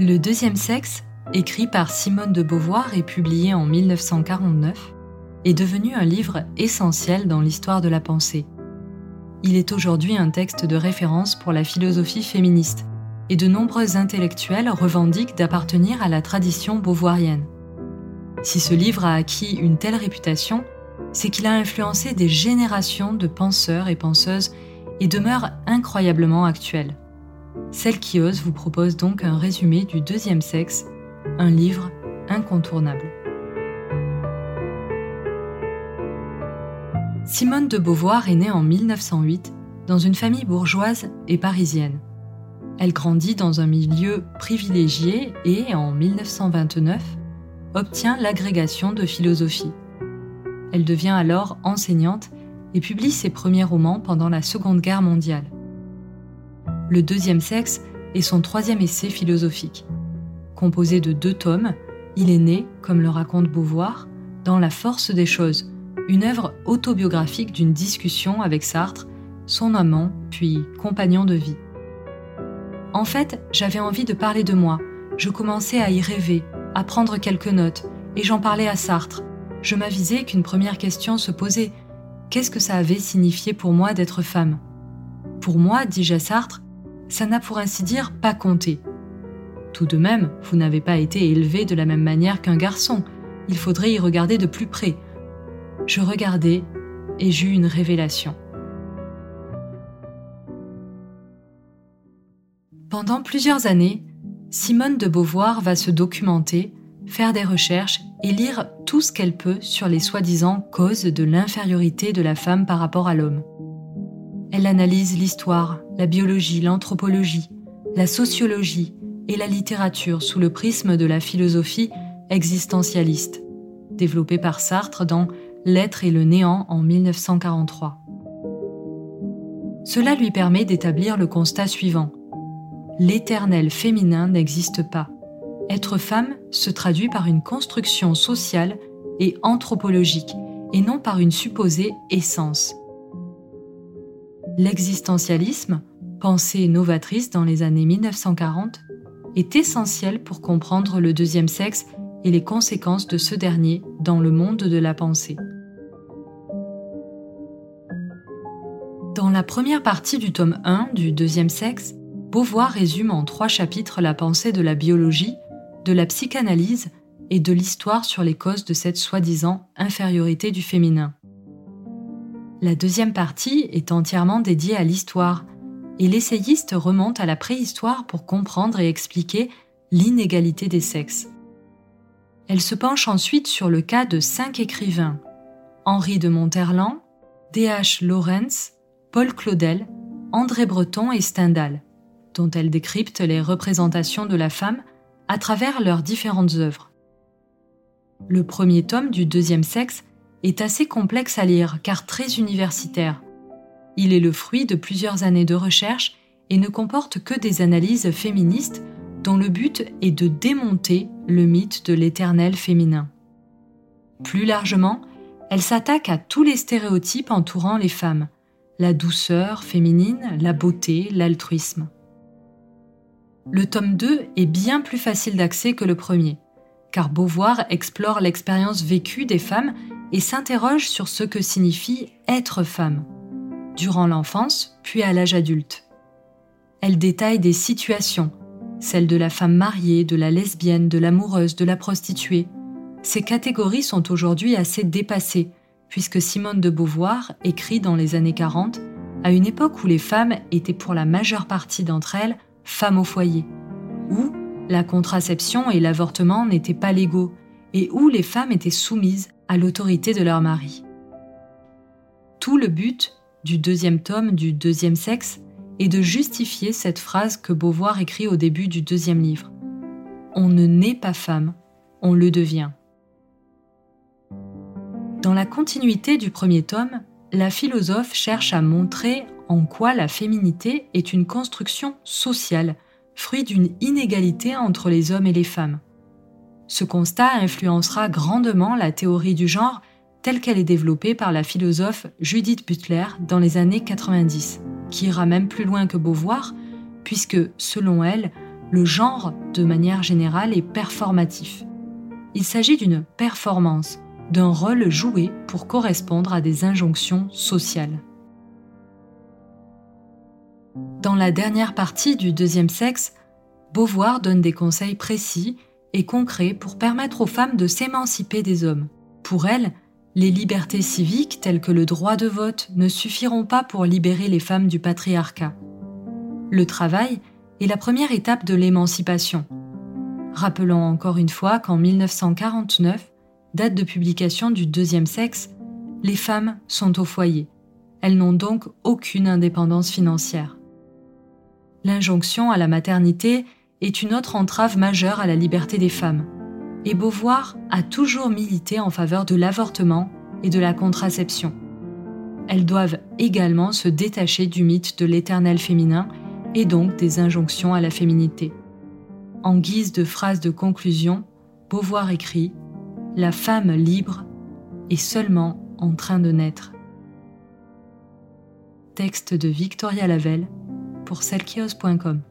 Le deuxième sexe, écrit par Simone de Beauvoir et publié en 1949, est devenu un livre essentiel dans l'histoire de la pensée. Il est aujourd'hui un texte de référence pour la philosophie féministe, et de nombreux intellectuels revendiquent d'appartenir à la tradition beauvoirienne. Si ce livre a acquis une telle réputation, c'est qu'il a influencé des générations de penseurs et penseuses et demeure incroyablement actuel. Celle qui ose vous propose donc un résumé du deuxième sexe, un livre incontournable. Simone de Beauvoir est née en 1908 dans une famille bourgeoise et parisienne. Elle grandit dans un milieu privilégié et, en 1929, obtient l'agrégation de philosophie. Elle devient alors enseignante et publie ses premiers romans pendant la Seconde Guerre mondiale. Le deuxième sexe est son troisième essai philosophique. Composé de deux tomes, il est né, comme le raconte Beauvoir, dans La force des choses, une œuvre autobiographique d'une discussion avec Sartre, son amant, puis compagnon de vie. En fait, j'avais envie de parler de moi. Je commençais à y rêver, à prendre quelques notes, et j'en parlais à Sartre. Je m'avisais qu'une première question se posait. Qu'est-ce que ça avait signifié pour moi d'être femme? Pour moi, dis-je à Sartre, ça n'a pour ainsi dire pas compté. Tout de même, vous n'avez pas été élevé de la même manière qu'un garçon. Il faudrait y regarder de plus près. Je regardais et j'eus une révélation. Pendant plusieurs années, Simone de Beauvoir va se documenter, faire des recherches et lire tout ce qu'elle peut sur les soi-disant causes de l'infériorité de la femme par rapport à l'homme. Elle analyse l'histoire, la biologie, l'anthropologie, la sociologie et la littérature sous le prisme de la philosophie existentialiste, développée par Sartre dans L'être et le néant en 1943. Cela lui permet d'établir le constat suivant. L'éternel féminin n'existe pas. Être femme se traduit par une construction sociale et anthropologique, et non par une supposée essence. L'existentialisme, pensée novatrice dans les années 1940, est essentiel pour comprendre le deuxième sexe et les conséquences de ce dernier dans le monde de la pensée. Dans la première partie du tome 1 du deuxième sexe, Beauvoir résume en trois chapitres la pensée de la biologie, de la psychanalyse et de l'histoire sur les causes de cette soi-disant infériorité du féminin. La deuxième partie est entièrement dédiée à l'histoire, et l'essayiste remonte à la préhistoire pour comprendre et expliquer l'inégalité des sexes. Elle se penche ensuite sur le cas de cinq écrivains Henri de Monterland, D.H. Lawrence, Paul Claudel, André Breton et Stendhal, dont elle décrypte les représentations de la femme à travers leurs différentes œuvres. Le premier tome du deuxième sexe est assez complexe à lire car très universitaire. Il est le fruit de plusieurs années de recherche et ne comporte que des analyses féministes dont le but est de démonter le mythe de l'éternel féminin. Plus largement, elle s'attaque à tous les stéréotypes entourant les femmes, la douceur féminine, la beauté, l'altruisme. Le tome 2 est bien plus facile d'accès que le premier, car Beauvoir explore l'expérience vécue des femmes et s'interroge sur ce que signifie être femme, durant l'enfance puis à l'âge adulte. Elle détaille des situations, celles de la femme mariée, de la lesbienne, de l'amoureuse, de la prostituée. Ces catégories sont aujourd'hui assez dépassées, puisque Simone de Beauvoir écrit dans les années 40, à une époque où les femmes étaient pour la majeure partie d'entre elles femmes au foyer, où la contraception et l'avortement n'étaient pas légaux, et où les femmes étaient soumises à l'autorité de leur mari. Tout le but du deuxième tome du deuxième sexe et de justifier cette phrase que Beauvoir écrit au début du deuxième livre. On ne naît pas femme, on le devient. Dans la continuité du premier tome, la philosophe cherche à montrer en quoi la féminité est une construction sociale, fruit d'une inégalité entre les hommes et les femmes. Ce constat influencera grandement la théorie du genre telle qu'elle est développée par la philosophe Judith Butler dans les années 90, qui ira même plus loin que Beauvoir, puisque, selon elle, le genre, de manière générale, est performatif. Il s'agit d'une performance, d'un rôle joué pour correspondre à des injonctions sociales. Dans la dernière partie du deuxième sexe, Beauvoir donne des conseils précis et concrets pour permettre aux femmes de s'émanciper des hommes. Pour elle, les libertés civiques telles que le droit de vote ne suffiront pas pour libérer les femmes du patriarcat. Le travail est la première étape de l'émancipation. Rappelons encore une fois qu'en 1949, date de publication du deuxième sexe, les femmes sont au foyer. Elles n'ont donc aucune indépendance financière. L'injonction à la maternité est une autre entrave majeure à la liberté des femmes. Et Beauvoir a toujours milité en faveur de l'avortement et de la contraception. Elles doivent également se détacher du mythe de l'éternel féminin et donc des injonctions à la féminité. En guise de phrase de conclusion, Beauvoir écrit La femme libre est seulement en train de naître. Texte de Victoria Lavelle pour selkios.com.